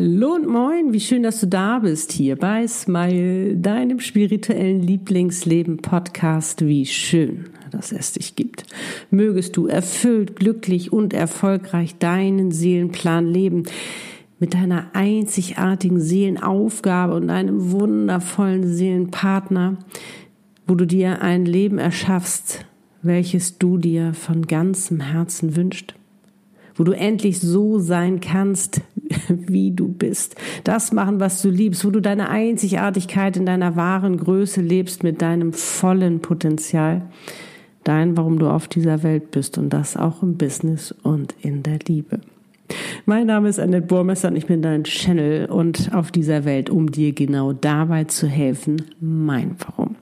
Hallo und moin, wie schön, dass du da bist hier bei Smile, deinem spirituellen Lieblingsleben Podcast. Wie schön, dass es dich gibt. Mögest du erfüllt, glücklich und erfolgreich deinen Seelenplan leben mit deiner einzigartigen Seelenaufgabe und deinem wundervollen Seelenpartner, wo du dir ein Leben erschaffst, welches du dir von ganzem Herzen wünschst wo du endlich so sein kannst, wie du bist. Das machen, was du liebst, wo du deine Einzigartigkeit in deiner wahren Größe lebst mit deinem vollen Potenzial. Dein, warum du auf dieser Welt bist und das auch im Business und in der Liebe. Mein Name ist Annette Burmester und ich bin dein Channel und auf dieser Welt, um dir genau dabei zu helfen, mein Warum.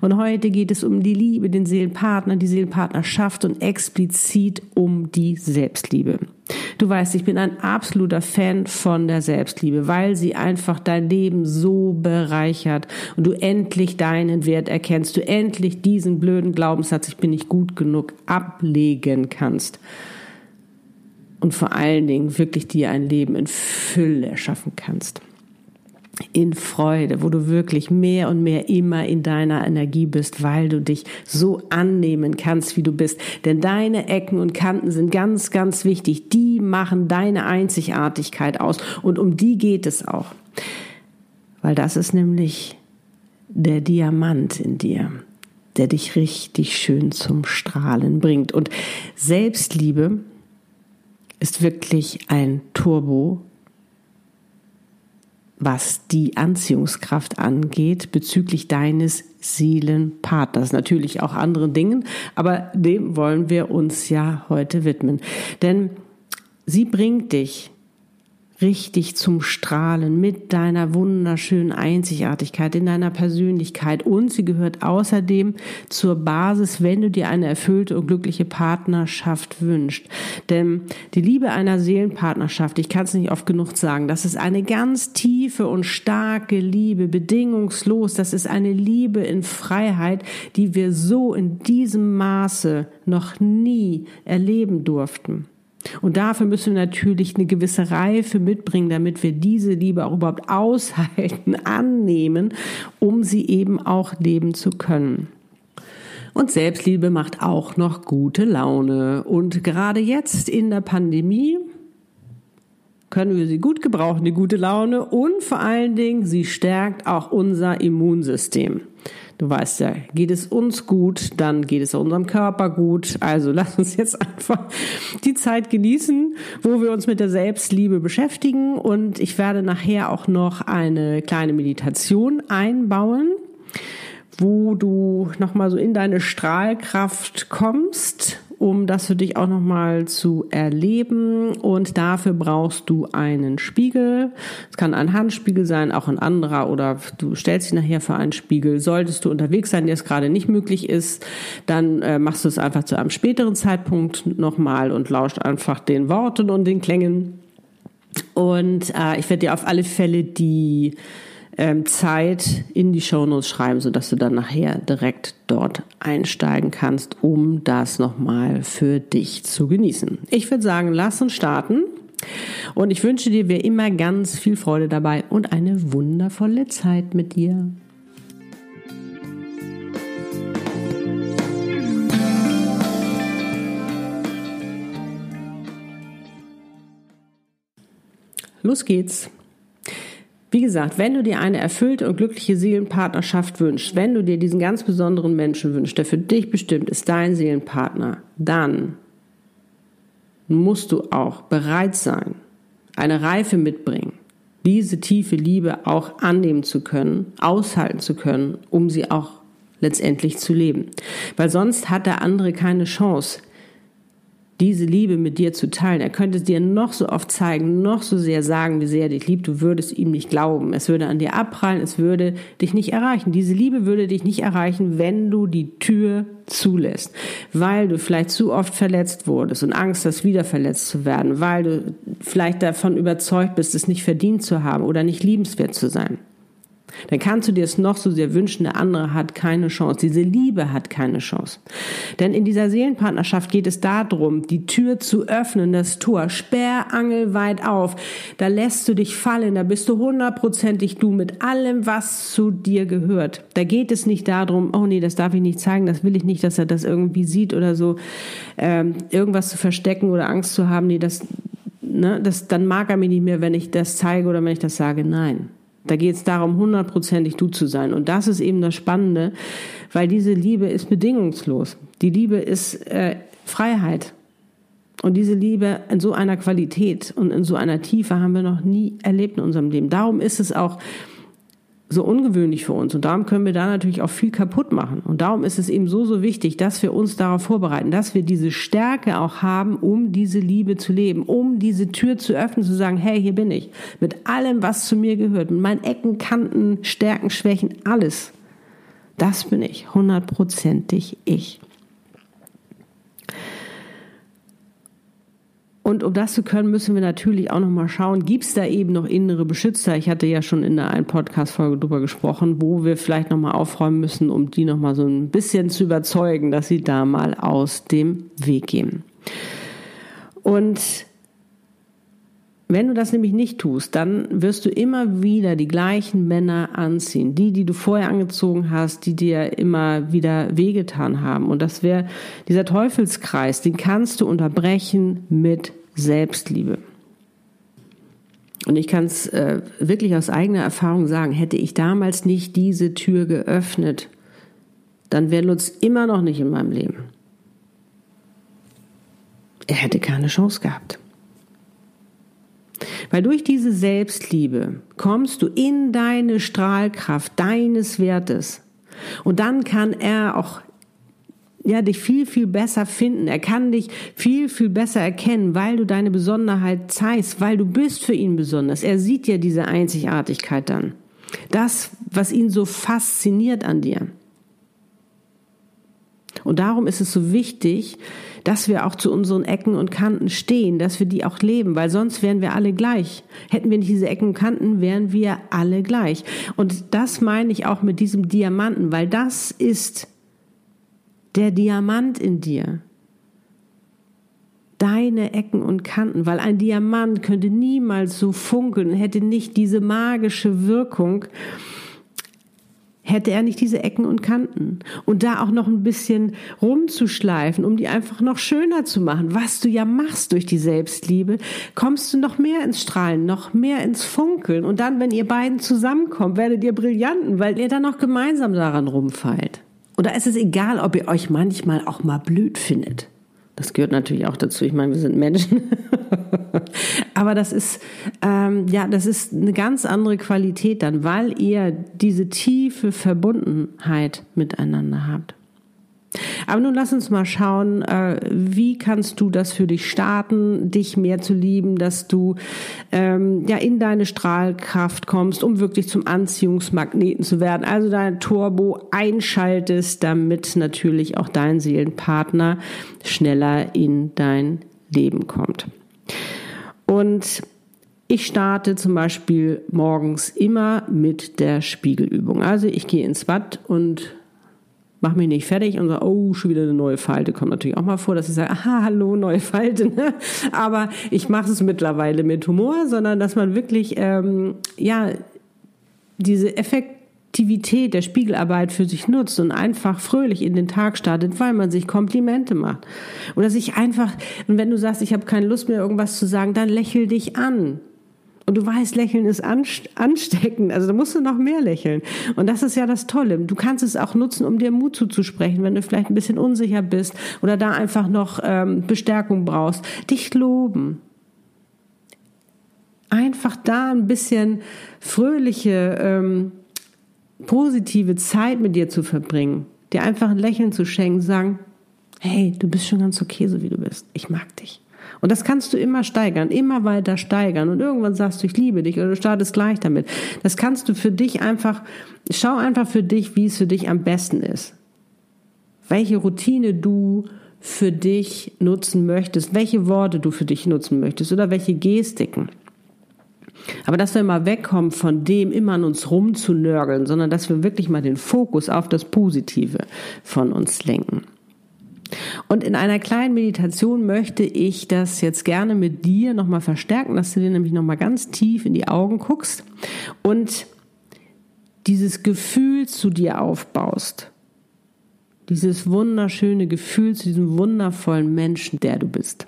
Und heute geht es um die Liebe, den Seelenpartner, die Seelenpartnerschaft und explizit um die Selbstliebe. Du weißt, ich bin ein absoluter Fan von der Selbstliebe, weil sie einfach dein Leben so bereichert und du endlich deinen Wert erkennst, du endlich diesen blöden Glaubenssatz, ich bin nicht gut genug, ablegen kannst. Und vor allen Dingen wirklich dir ein Leben in Fülle erschaffen kannst in Freude, wo du wirklich mehr und mehr immer in deiner Energie bist, weil du dich so annehmen kannst, wie du bist. Denn deine Ecken und Kanten sind ganz, ganz wichtig. Die machen deine Einzigartigkeit aus. Und um die geht es auch. Weil das ist nämlich der Diamant in dir, der dich richtig schön zum Strahlen bringt. Und Selbstliebe ist wirklich ein Turbo was die Anziehungskraft angeht bezüglich deines Seelenpartners. Natürlich auch anderen Dingen, aber dem wollen wir uns ja heute widmen. Denn sie bringt dich richtig zum Strahlen mit deiner wunderschönen Einzigartigkeit in deiner Persönlichkeit und sie gehört außerdem zur Basis, wenn du dir eine erfüllte und glückliche Partnerschaft wünschst. Denn die Liebe einer Seelenpartnerschaft, ich kann es nicht oft genug sagen, das ist eine ganz tiefe und starke Liebe, bedingungslos, das ist eine Liebe in Freiheit, die wir so in diesem Maße noch nie erleben durften. Und dafür müssen wir natürlich eine gewisse Reife mitbringen, damit wir diese Liebe auch überhaupt aushalten, annehmen, um sie eben auch leben zu können. Und Selbstliebe macht auch noch gute Laune. Und gerade jetzt in der Pandemie können wir sie gut gebrauchen, die gute Laune. Und vor allen Dingen, sie stärkt auch unser Immunsystem. Du weißt ja, geht es uns gut, dann geht es unserem Körper gut. Also lass uns jetzt einfach die Zeit genießen, wo wir uns mit der Selbstliebe beschäftigen. Und ich werde nachher auch noch eine kleine Meditation einbauen wo du nochmal so in deine Strahlkraft kommst um das für dich auch nochmal zu erleben. Und dafür brauchst du einen Spiegel. Es kann ein Handspiegel sein, auch ein anderer oder du stellst dich nachher für einen Spiegel. Solltest du unterwegs sein, der es gerade nicht möglich ist, dann äh, machst du es einfach zu einem späteren Zeitpunkt nochmal und lauscht einfach den Worten und den Klängen. Und äh, ich werde dir auf alle Fälle die ähm, Zeit in die Shownotes schreiben, sodass du dann nachher direkt dort einsteigen kannst, um das nochmal für dich zu genießen. Ich würde sagen, lass uns starten. Und ich wünsche dir wie immer ganz viel Freude dabei und eine wundervolle Zeit mit dir. Los geht's. Wie gesagt, wenn du dir eine erfüllte und glückliche Seelenpartnerschaft wünschst, wenn du dir diesen ganz besonderen Menschen wünschst, der für dich bestimmt ist, dein Seelenpartner, dann musst du auch bereit sein, eine Reife mitbringen, diese tiefe Liebe auch annehmen zu können, aushalten zu können, um sie auch letztendlich zu leben. Weil sonst hat der andere keine Chance, diese Liebe mit dir zu teilen. Er könnte dir noch so oft zeigen, noch so sehr sagen, wie sehr er dich liebt. Du würdest ihm nicht glauben. Es würde an dir abprallen, es würde dich nicht erreichen. Diese Liebe würde dich nicht erreichen, wenn du die Tür zulässt. Weil du vielleicht zu oft verletzt wurdest und Angst hast, wieder verletzt zu werden. Weil du vielleicht davon überzeugt bist, es nicht verdient zu haben oder nicht liebenswert zu sein. Dann kannst du dir es noch so sehr wünschen, der andere hat keine Chance. Diese Liebe hat keine Chance. Denn in dieser Seelenpartnerschaft geht es darum, die Tür zu öffnen, das Tor sperrangelweit auf. Da lässt du dich fallen, da bist du hundertprozentig du mit allem, was zu dir gehört. Da geht es nicht darum, oh nee, das darf ich nicht zeigen, das will ich nicht, dass er das irgendwie sieht oder so, ähm, irgendwas zu verstecken oder Angst zu haben. Nee, das, ne, das, dann mag er mich nicht mehr, wenn ich das zeige oder wenn ich das sage. Nein. Da geht es darum, hundertprozentig du zu sein. Und das ist eben das Spannende, weil diese Liebe ist bedingungslos. Die Liebe ist äh, Freiheit. Und diese Liebe in so einer Qualität und in so einer Tiefe haben wir noch nie erlebt in unserem Leben. Darum ist es auch so ungewöhnlich für uns. Und darum können wir da natürlich auch viel kaputt machen. Und darum ist es eben so, so wichtig, dass wir uns darauf vorbereiten, dass wir diese Stärke auch haben, um diese Liebe zu leben, um diese Tür zu öffnen, zu sagen, hey, hier bin ich. Mit allem, was zu mir gehört, mit meinen Ecken, Kanten, Stärken, Schwächen, alles. Das bin ich, hundertprozentig ich. Und um das zu können, müssen wir natürlich auch nochmal schauen, gibt es da eben noch innere Beschützer? Ich hatte ja schon in der einen Podcast-Folge drüber gesprochen, wo wir vielleicht nochmal aufräumen müssen, um die nochmal so ein bisschen zu überzeugen, dass sie da mal aus dem Weg gehen. Und wenn du das nämlich nicht tust, dann wirst du immer wieder die gleichen Männer anziehen. Die, die du vorher angezogen hast, die dir immer wieder wehgetan haben. Und das wäre dieser Teufelskreis, den kannst du unterbrechen mit Selbstliebe. Und ich kann es äh, wirklich aus eigener Erfahrung sagen, hätte ich damals nicht diese Tür geöffnet, dann wäre Lutz immer noch nicht in meinem Leben. Er hätte keine Chance gehabt. Weil durch diese Selbstliebe kommst du in deine Strahlkraft deines Wertes. Und dann kann er auch ja, dich viel, viel besser finden. Er kann dich viel, viel besser erkennen, weil du deine Besonderheit zeigst, weil du bist für ihn besonders. Er sieht ja diese Einzigartigkeit dann. Das, was ihn so fasziniert an dir. Und darum ist es so wichtig, dass wir auch zu unseren Ecken und Kanten stehen, dass wir die auch leben, weil sonst wären wir alle gleich. Hätten wir nicht diese Ecken und Kanten, wären wir alle gleich. Und das meine ich auch mit diesem Diamanten, weil das ist der Diamant in dir. Deine Ecken und Kanten, weil ein Diamant könnte niemals so funkeln, hätte nicht diese magische Wirkung, hätte er nicht diese Ecken und Kanten. Und da auch noch ein bisschen rumzuschleifen, um die einfach noch schöner zu machen, was du ja machst durch die Selbstliebe, kommst du noch mehr ins Strahlen, noch mehr ins Funkeln. Und dann, wenn ihr beiden zusammenkommt, werdet ihr Brillanten, weil ihr dann noch gemeinsam daran rumfeilt. Oder ist es egal, ob ihr euch manchmal auch mal blöd findet? Das gehört natürlich auch dazu. Ich meine, wir sind Menschen. Aber das ist, ähm, ja, das ist eine ganz andere Qualität dann, weil ihr diese tiefe Verbundenheit miteinander habt. Aber nun lass uns mal schauen, äh, wie kannst du das für dich starten, dich mehr zu lieben, dass du ähm, ja in deine Strahlkraft kommst, um wirklich zum Anziehungsmagneten zu werden. Also dein Turbo einschaltest, damit natürlich auch dein Seelenpartner schneller in dein Leben kommt. Und ich starte zum Beispiel morgens immer mit der Spiegelübung. Also ich gehe ins Bad und mach mich nicht fertig und so, oh, schon wieder eine neue Falte. Kommt natürlich auch mal vor, dass ich sage, aha, hallo, neue Falte. Ne? Aber ich mache es mittlerweile mit Humor, sondern dass man wirklich, ähm, ja, diese Effektivität der Spiegelarbeit für sich nutzt und einfach fröhlich in den Tag startet, weil man sich Komplimente macht. Oder sich einfach, und wenn du sagst, ich habe keine Lust mehr, irgendwas zu sagen, dann lächel dich an. Und du weißt, Lächeln ist ansteckend. Also da musst du noch mehr lächeln. Und das ist ja das Tolle. Du kannst es auch nutzen, um dir Mut zuzusprechen, wenn du vielleicht ein bisschen unsicher bist oder da einfach noch ähm, Bestärkung brauchst. Dich loben. Einfach da ein bisschen fröhliche, ähm, positive Zeit mit dir zu verbringen. Dir einfach ein Lächeln zu schenken, sagen, hey, du bist schon ganz okay, so wie du bist. Ich mag dich. Und das kannst du immer steigern, immer weiter steigern. Und irgendwann sagst du, ich liebe dich oder du startest gleich damit. Das kannst du für dich einfach, schau einfach für dich, wie es für dich am besten ist. Welche Routine du für dich nutzen möchtest, welche Worte du für dich nutzen möchtest oder welche Gestiken. Aber dass wir mal wegkommen von dem, immer an uns rumzunörgeln, sondern dass wir wirklich mal den Fokus auf das Positive von uns lenken. Und in einer kleinen Meditation möchte ich das jetzt gerne mit dir nochmal verstärken, dass du dir nämlich nochmal ganz tief in die Augen guckst und dieses Gefühl zu dir aufbaust. Dieses wunderschöne Gefühl zu diesem wundervollen Menschen, der du bist.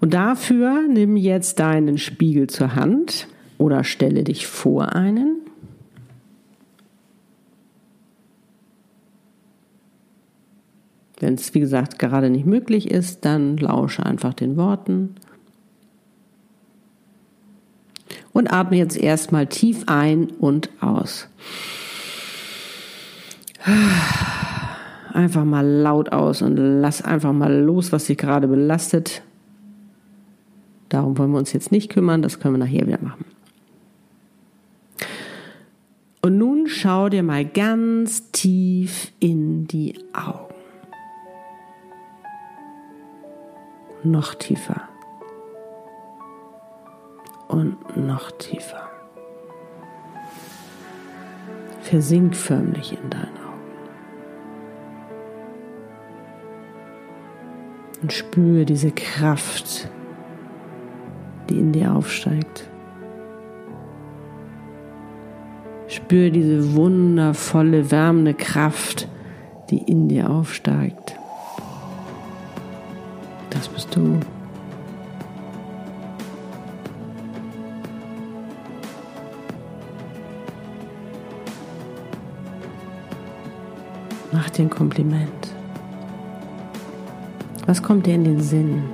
Und dafür nimm jetzt deinen Spiegel zur Hand oder stelle dich vor einen. Wenn es, wie gesagt, gerade nicht möglich ist, dann lausche einfach den Worten. Und atme jetzt erstmal tief ein und aus. Einfach mal laut aus und lass einfach mal los, was dich gerade belastet. Darum wollen wir uns jetzt nicht kümmern, das können wir nachher wieder machen. Und nun schau dir mal ganz tief in die Augen. Noch tiefer. Und noch tiefer. Versink förmlich in deinen Augen. Und spüre diese Kraft, die in dir aufsteigt. Spür diese wundervolle, wärmende Kraft, die in dir aufsteigt. Du. Mach dir ein Kompliment. Was kommt dir in den Sinn?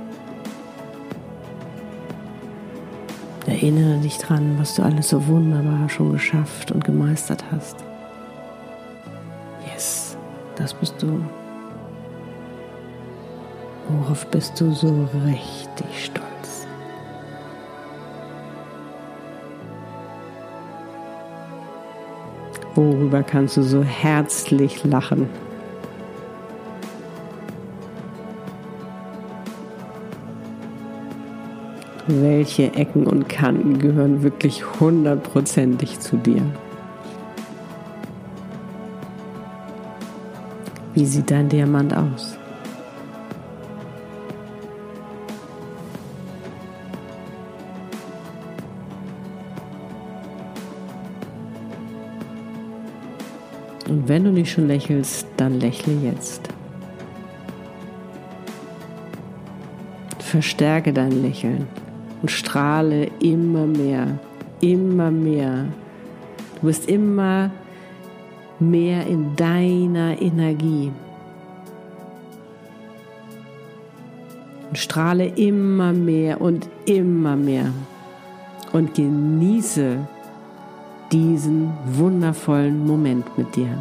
Erinnere dich dran, was du alles so wunderbar schon geschafft und gemeistert hast. Yes, das bist du. Worauf bist du so richtig stolz? Worüber kannst du so herzlich lachen? welche Ecken und Kanten gehören wirklich hundertprozentig zu dir. Wie sieht dein Diamant aus? Wenn du nicht schon lächelst, dann lächle jetzt. Verstärke dein Lächeln und strahle immer mehr, immer mehr. Du bist immer mehr in deiner Energie. Und strahle immer mehr und immer mehr. Und genieße diesen wundervollen Moment mit dir.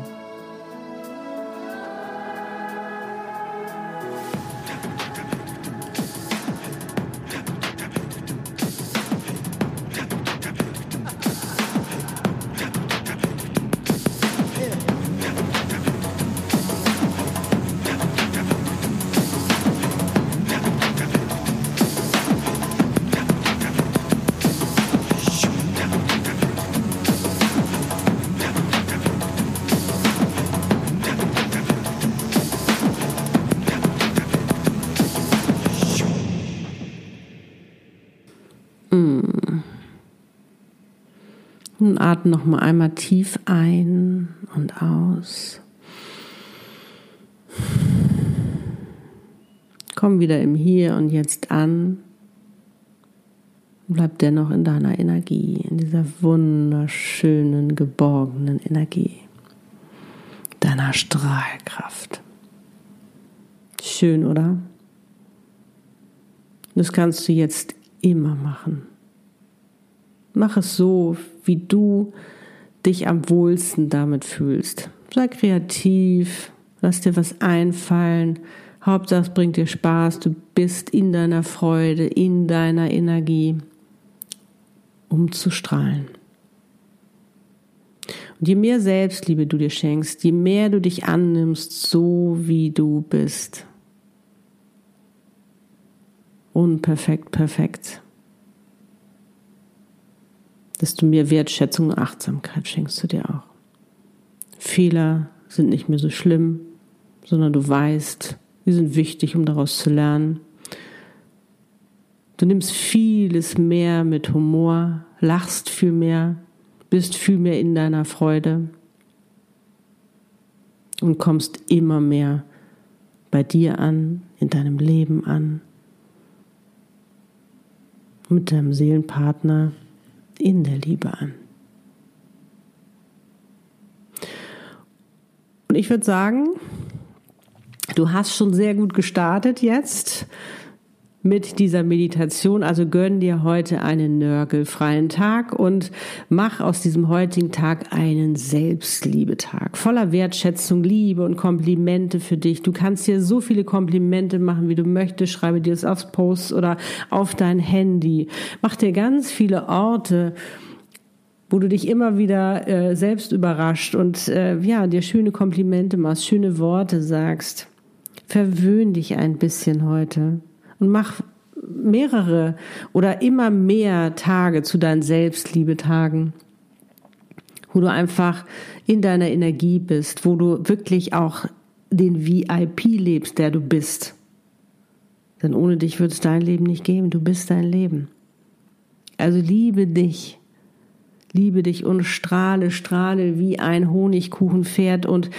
Und atme noch mal einmal tief ein und aus. Komm wieder im Hier und Jetzt an. Bleib dennoch in deiner Energie, in dieser wunderschönen, geborgenen Energie, deiner Strahlkraft. Schön, oder? Das kannst du jetzt immer machen. Mach es so, wie du dich am wohlsten damit fühlst. Sei kreativ, lass dir was einfallen. Hauptsache es bringt dir Spaß, du bist in deiner Freude, in deiner Energie, um zu strahlen. Und je mehr Selbstliebe du dir schenkst, je mehr du dich annimmst, so wie du bist, unperfekt, perfekt, desto mehr Wertschätzung und Achtsamkeit schenkst du dir auch. Fehler sind nicht mehr so schlimm, sondern du weißt, sie sind wichtig, um daraus zu lernen. Du nimmst vieles mehr mit Humor, lachst viel mehr, bist viel mehr in deiner Freude und kommst immer mehr bei dir an, in deinem Leben an, mit deinem Seelenpartner in der Liebe an. Und ich würde sagen, du hast schon sehr gut gestartet jetzt mit dieser Meditation. Also gönn dir heute einen nörgelfreien Tag und mach aus diesem heutigen Tag einen Selbstliebetag. Voller Wertschätzung, Liebe und Komplimente für dich. Du kannst dir so viele Komplimente machen, wie du möchtest. Schreibe dir das aufs Post oder auf dein Handy. Mach dir ganz viele Orte, wo du dich immer wieder äh, selbst überrascht und äh, ja, dir schöne Komplimente machst, schöne Worte sagst. Verwöhn dich ein bisschen heute und mach mehrere oder immer mehr Tage zu deinen Selbstliebetagen, wo du einfach in deiner Energie bist, wo du wirklich auch den VIP lebst, der du bist. Denn ohne dich wird es dein Leben nicht geben. Du bist dein Leben. Also liebe dich. Liebe dich und strahle, strahle wie ein Honigkuchenpferd und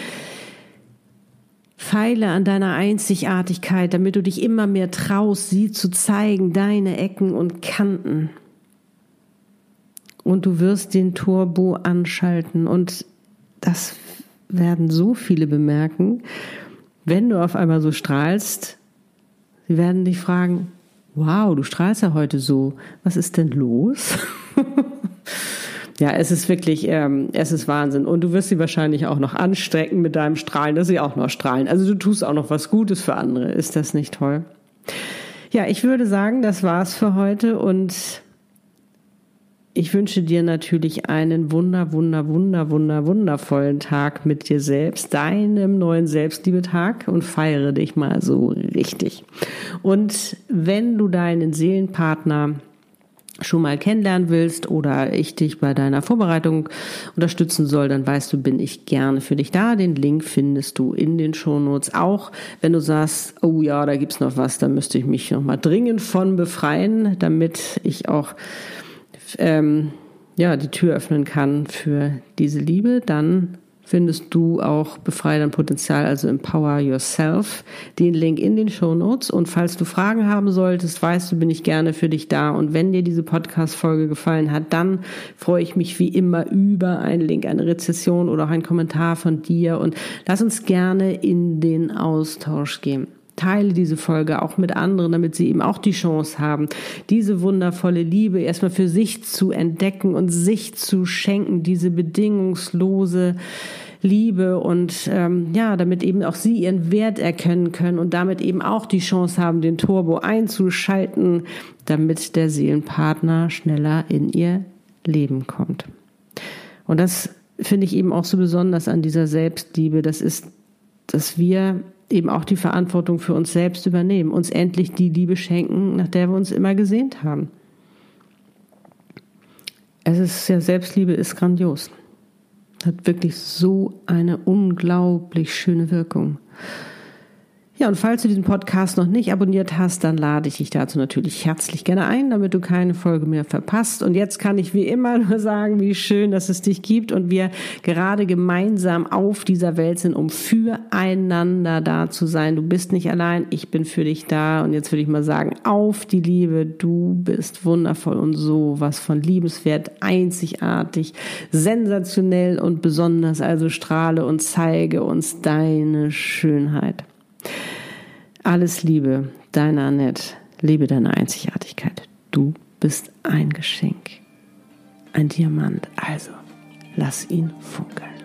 Feile an deiner Einzigartigkeit, damit du dich immer mehr traust, sie zu zeigen, deine Ecken und Kanten. Und du wirst den Turbo anschalten und das werden so viele bemerken, wenn du auf einmal so strahlst, sie werden dich fragen, wow, du strahlst ja heute so, was ist denn los? Ja, es ist wirklich, ähm, es ist Wahnsinn. Und du wirst sie wahrscheinlich auch noch anstrecken mit deinem Strahlen, dass sie auch noch strahlen. Also du tust auch noch was Gutes für andere. Ist das nicht toll? Ja, ich würde sagen, das war's für heute und ich wünsche dir natürlich einen wunder, wunder, wunder, wunder, wundervollen Tag mit dir selbst, deinem neuen Selbstliebetag und feiere dich mal so richtig. Und wenn du deinen Seelenpartner schon mal kennenlernen willst oder ich dich bei deiner Vorbereitung unterstützen soll, dann weißt du, bin ich gerne für dich da. Den Link findest du in den Shownotes. Auch wenn du sagst, oh ja, da gibt's noch was, da müsste ich mich noch mal dringend von befreien, damit ich auch ähm, ja die Tür öffnen kann für diese Liebe, dann findest du auch Befreie dein Potenzial, also Empower Yourself, den Link in den Show Notes. Und falls du Fragen haben solltest, weißt du, bin ich gerne für dich da. Und wenn dir diese Podcast-Folge gefallen hat, dann freue ich mich wie immer über einen Link, eine Rezession oder auch einen Kommentar von dir. Und lass uns gerne in den Austausch gehen teile diese Folge auch mit anderen, damit sie eben auch die Chance haben, diese wundervolle Liebe erstmal für sich zu entdecken und sich zu schenken, diese bedingungslose Liebe und ähm, ja, damit eben auch sie ihren Wert erkennen können und damit eben auch die Chance haben, den Turbo einzuschalten, damit der Seelenpartner schneller in ihr Leben kommt. Und das finde ich eben auch so besonders an dieser Selbstliebe. Das ist, dass wir eben auch die Verantwortung für uns selbst übernehmen, uns endlich die Liebe schenken, nach der wir uns immer gesehnt haben. Es ist ja, Selbstliebe ist grandios. Hat wirklich so eine unglaublich schöne Wirkung. Ja, und falls du diesen Podcast noch nicht abonniert hast, dann lade ich dich dazu natürlich herzlich gerne ein, damit du keine Folge mehr verpasst. Und jetzt kann ich wie immer nur sagen, wie schön, dass es dich gibt und wir gerade gemeinsam auf dieser Welt sind, um füreinander da zu sein. Du bist nicht allein, ich bin für dich da. Und jetzt würde ich mal sagen, auf die Liebe. Du bist wundervoll und so was von liebenswert, einzigartig, sensationell und besonders. Also strahle und zeige uns deine Schönheit. Alles Liebe, deine Annette. Liebe deine Einzigartigkeit. Du bist ein Geschenk. Ein Diamant. Also, lass ihn funkeln.